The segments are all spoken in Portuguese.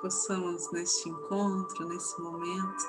possamos neste encontro, nesse momento,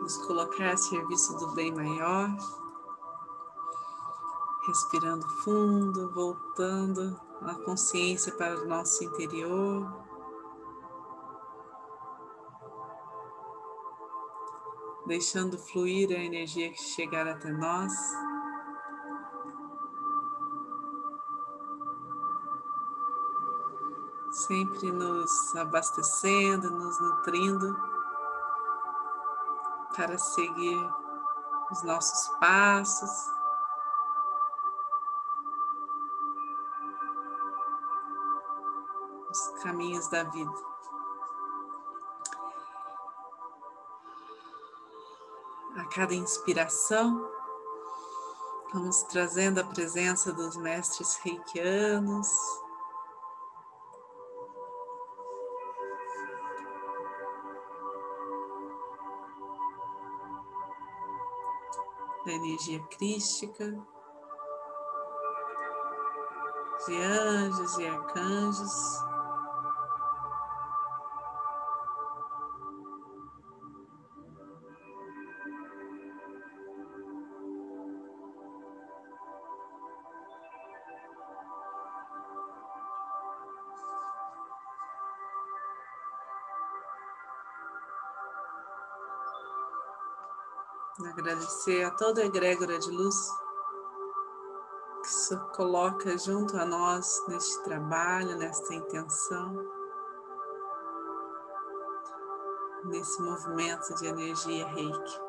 nos colocar a serviço do bem maior, respirando fundo, voltando a consciência para o nosso interior. Deixando fluir a energia que chegar até nós. Sempre nos abastecendo, nos nutrindo para seguir os nossos passos. Os caminhos da vida. A cada inspiração, vamos trazendo a presença dos mestres reikianos, da energia crística, de anjos e arcanjos. Agradecer a toda a egrégora de luz que se coloca junto a nós neste trabalho, nesta intenção, nesse movimento de energia reiki.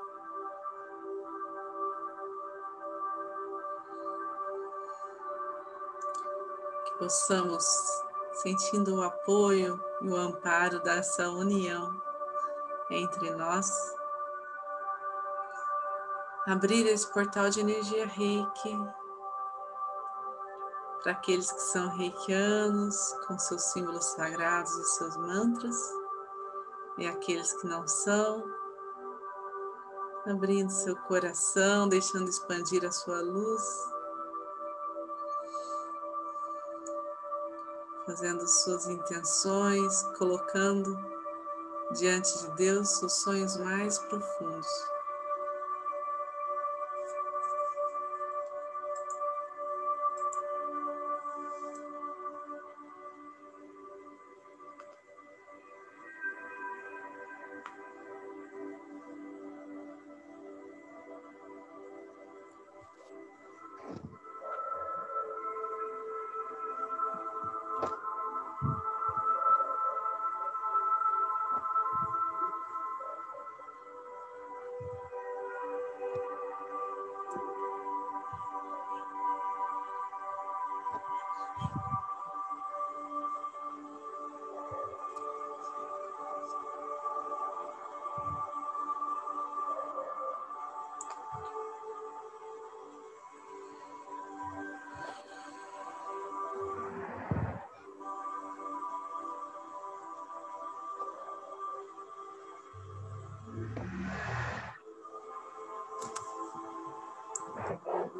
Que possamos, sentindo o apoio e o amparo dessa união entre nós, abrir esse portal de energia reiki para aqueles que são reikianos, com seus símbolos sagrados e seus mantras, e aqueles que não são, abrindo seu coração, deixando expandir a sua luz, fazendo suas intenções, colocando diante de Deus os sonhos mais profundos.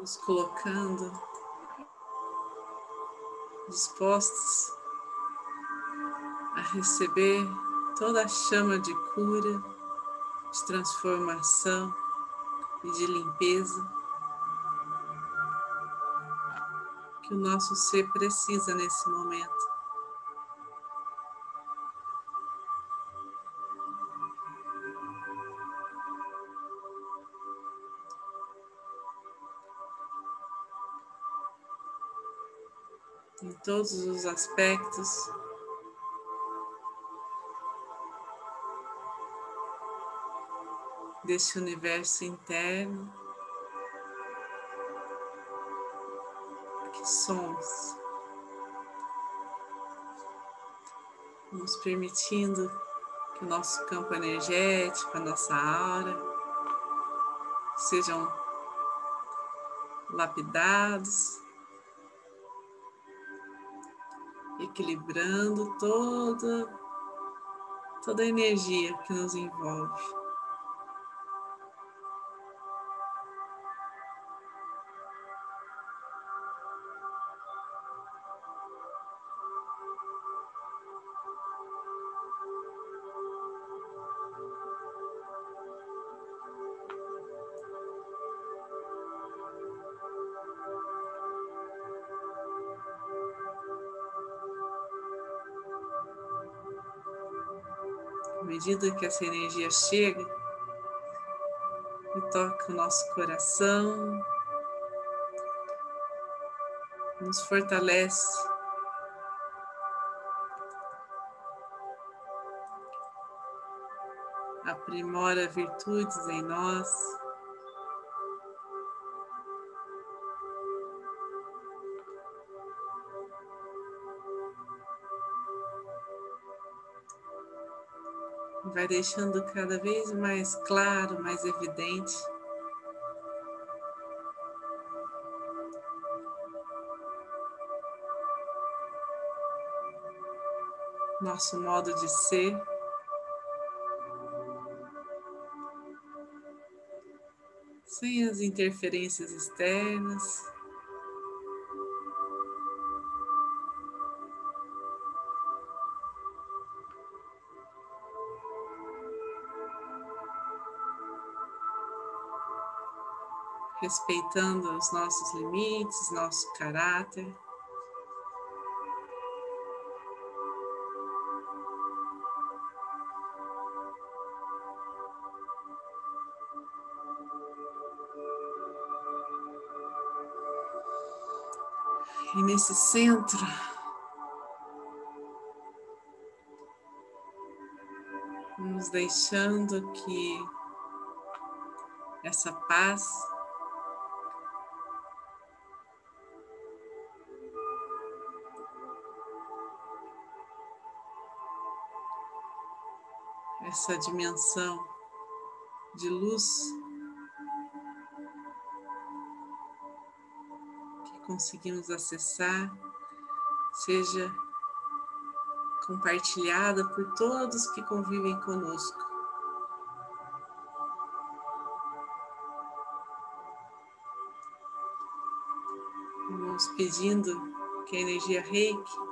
Nos colocando dispostos a receber toda a chama de cura, de transformação e de limpeza que o nosso ser precisa nesse momento. Todos os aspectos. Desse universo interno. Que somos, nos permitindo que o nosso campo energético, a nossa aura, sejam lapidados equilibrando toda, toda a energia que nos envolve. Medida que essa energia chega e toca o nosso coração, nos fortalece. Aprimora virtudes em nós. Vai deixando cada vez mais claro, mais evidente. Nosso modo de ser. Sem as interferências externas. Respeitando os nossos limites, nosso caráter. E nesse centro, nos deixando que essa paz essa dimensão de luz que conseguimos acessar, seja compartilhada por todos que convivem conosco. Vamos pedindo que a energia reiki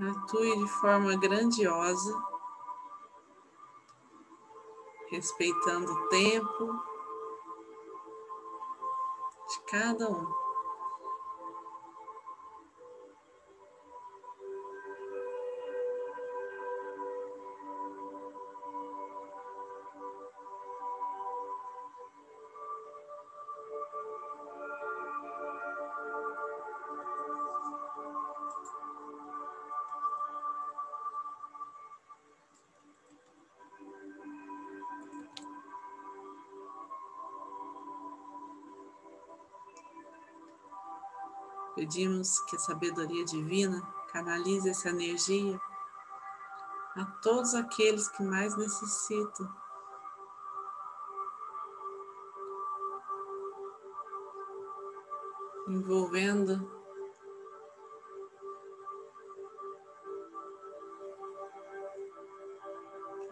atue de forma grandiosa respeitando o tempo de cada um. Pedimos que a sabedoria divina canalize essa energia a todos aqueles que mais necessitam. Envolvendo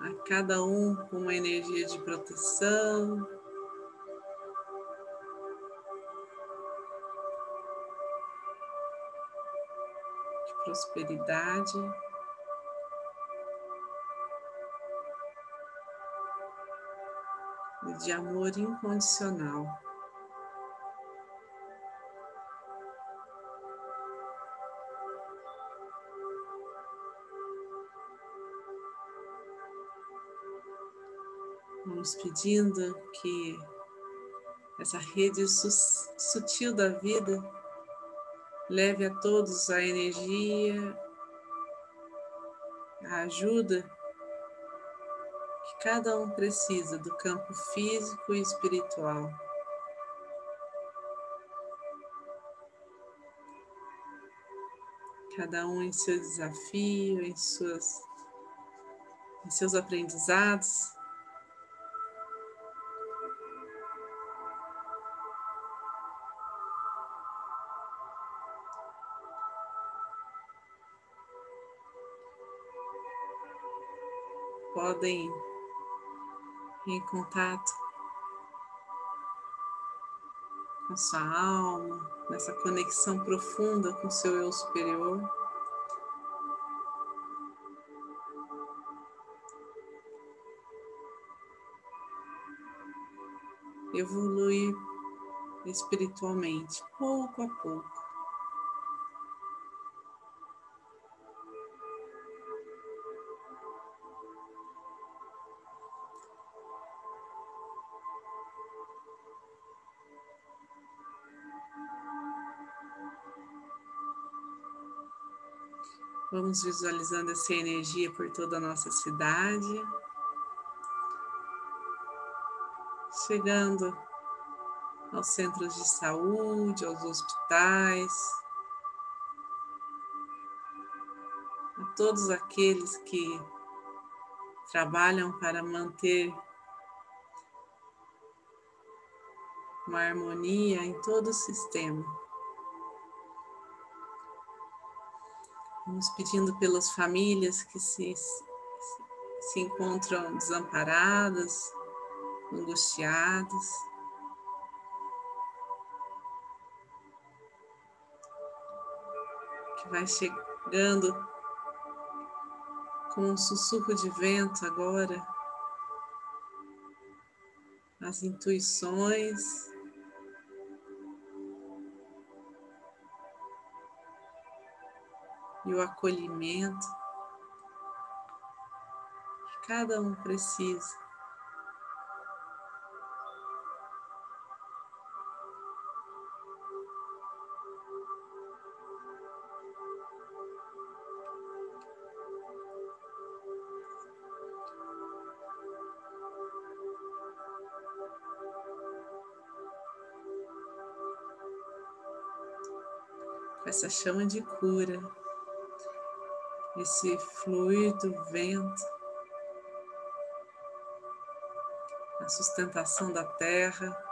a cada um com uma energia de proteção, prosperidade. E de amor incondicional. Vamos pedindo que essa rede sutil da vida Leve a todos a energia, a ajuda que cada um precisa do campo físico e espiritual. Cada um em seu desafio, em, suas, em seus aprendizados. Podem ir em contato com sua alma, nessa conexão profunda com seu eu superior. Evoluir espiritualmente, pouco a pouco. Vamos visualizando essa energia por toda a nossa cidade. Chegando aos centros de saúde, aos hospitais, a todos aqueles que trabalham para manter uma harmonia em todo o sistema. Vamos pedindo pelas famílias que se, se encontram desamparadas, angustiadas. Que vai chegando com um sussurro de vento agora, as intuições. E o acolhimento que cada um precisa. com essa chama de cura, esse fluir do vento, a sustentação da terra.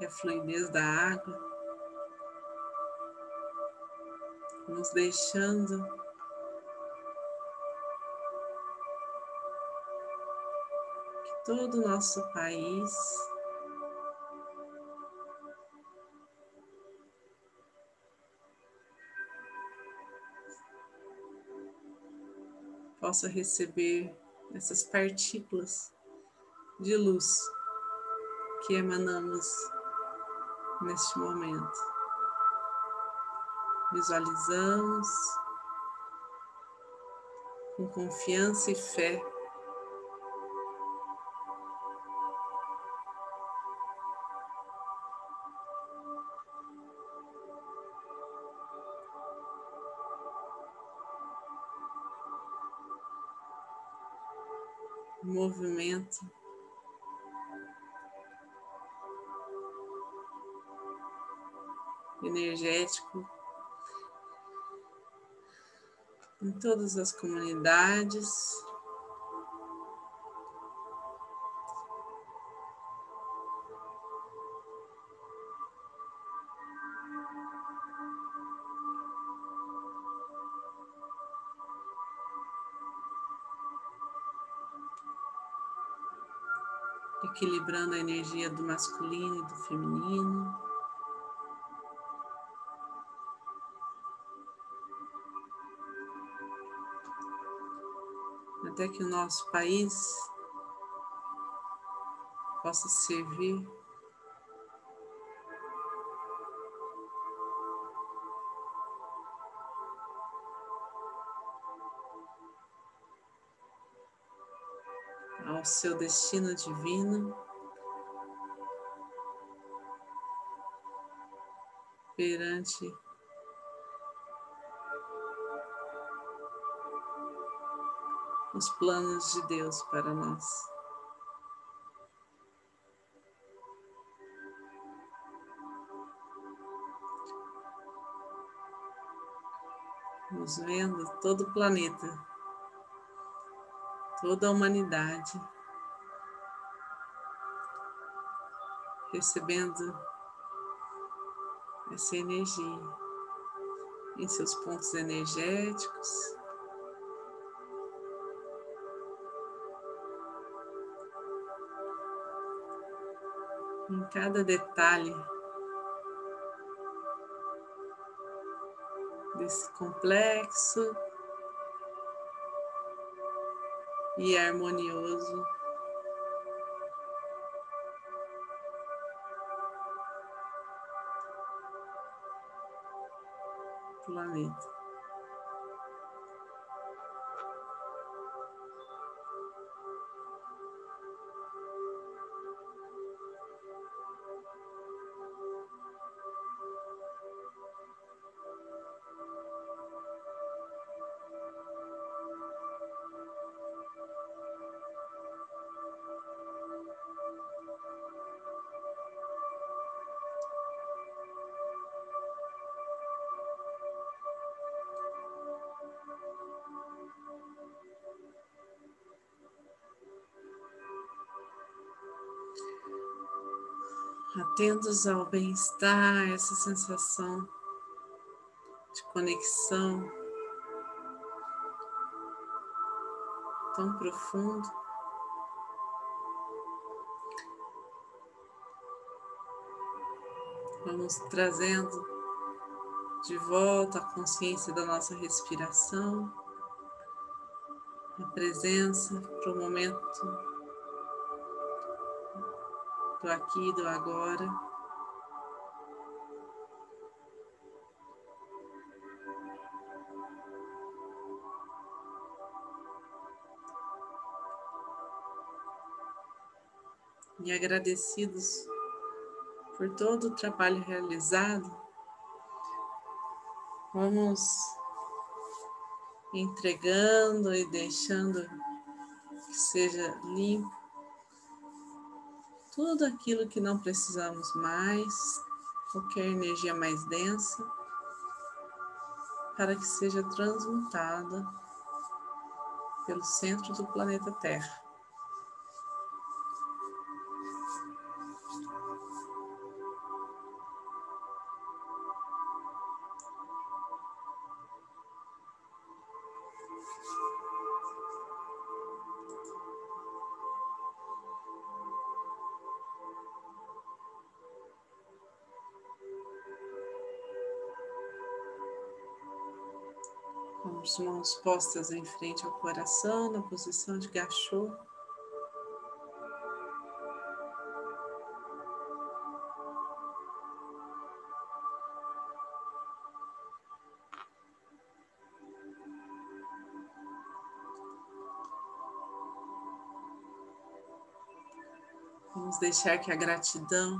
E a fluidez da água, nos deixando que todo o nosso país possa receber essas partículas de luz que emanamos neste momento. Visualizamos com confiança e fé movimento energético em todas as comunidades. Equilibrando a energia do masculino e do feminino. Até que o nosso país possa servir ao seu destino divino. Perante os planos de Deus para nós. Nos vendo todo o planeta, toda a humanidade, recebendo essa energia em seus pontos energéticos. em cada detalhe desse complexo e harmonioso. Planeta. Atentos ao bem-estar, essa sensação de conexão tão profundo. Vamos trazendo de volta a consciência da nossa respiração, a presença para o momento do aqui do agora. E agradecidos por todo o trabalho realizado, vamos entregando e deixando que seja limpo tudo aquilo que não precisamos mais, qualquer energia mais densa, para que seja transmutada pelo centro do planeta Terra. Mãos postas em frente ao coração, na posição de gachô. Vamos deixar que a gratidão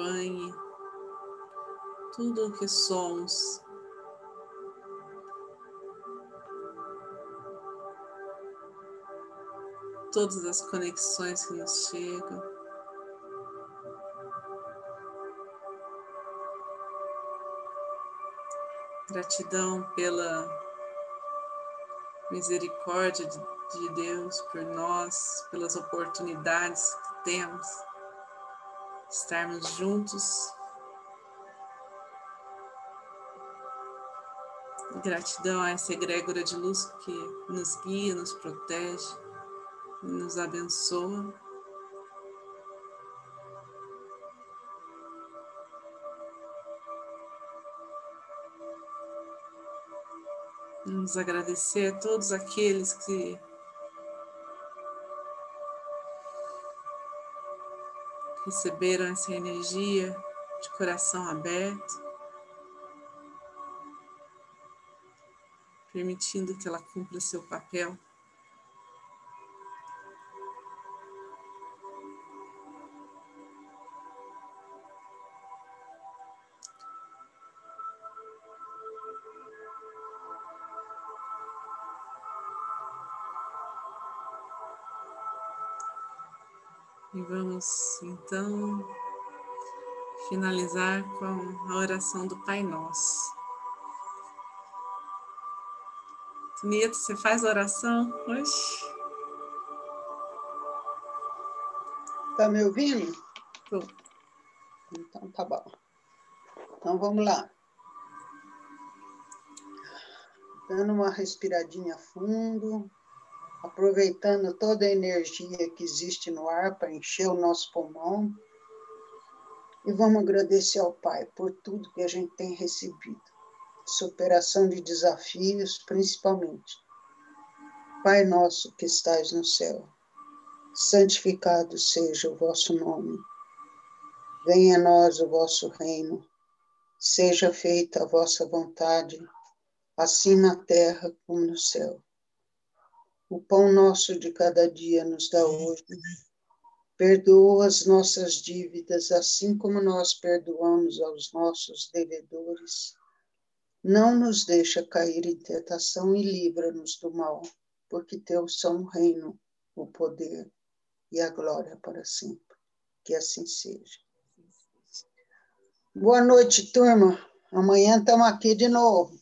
banhe tudo o que somos. Todas as conexões que nos chegam. Gratidão pela misericórdia de Deus por nós, pelas oportunidades que temos estarmos juntos. Gratidão a essa egrégora de luz que nos guia, nos protege, nos abençoa. Vamos agradecer a todos aqueles que receberam essa energia de coração aberto, permitindo que ela cumpra seu papel. Vamos então finalizar com a oração do Pai Nosso. Nieto, você faz oração hoje? Tá me ouvindo? Tô. Então tá bom. Então vamos lá. Dando uma respiradinha fundo aproveitando toda a energia que existe no ar para encher o nosso pulmão. E vamos agradecer ao Pai por tudo que a gente tem recebido, superação de desafios, principalmente. Pai nosso que estais no céu, santificado seja o vosso nome. Venha a nós o vosso reino. Seja feita a vossa vontade, assim na terra como no céu. O pão nosso de cada dia nos dá hoje. Perdoa as nossas dívidas, assim como nós perdoamos aos nossos devedores. Não nos deixa cair em tentação e livra-nos do mal porque teu são o reino, o poder e a glória para sempre. Que assim seja. Boa noite, turma. Amanhã estamos aqui de novo.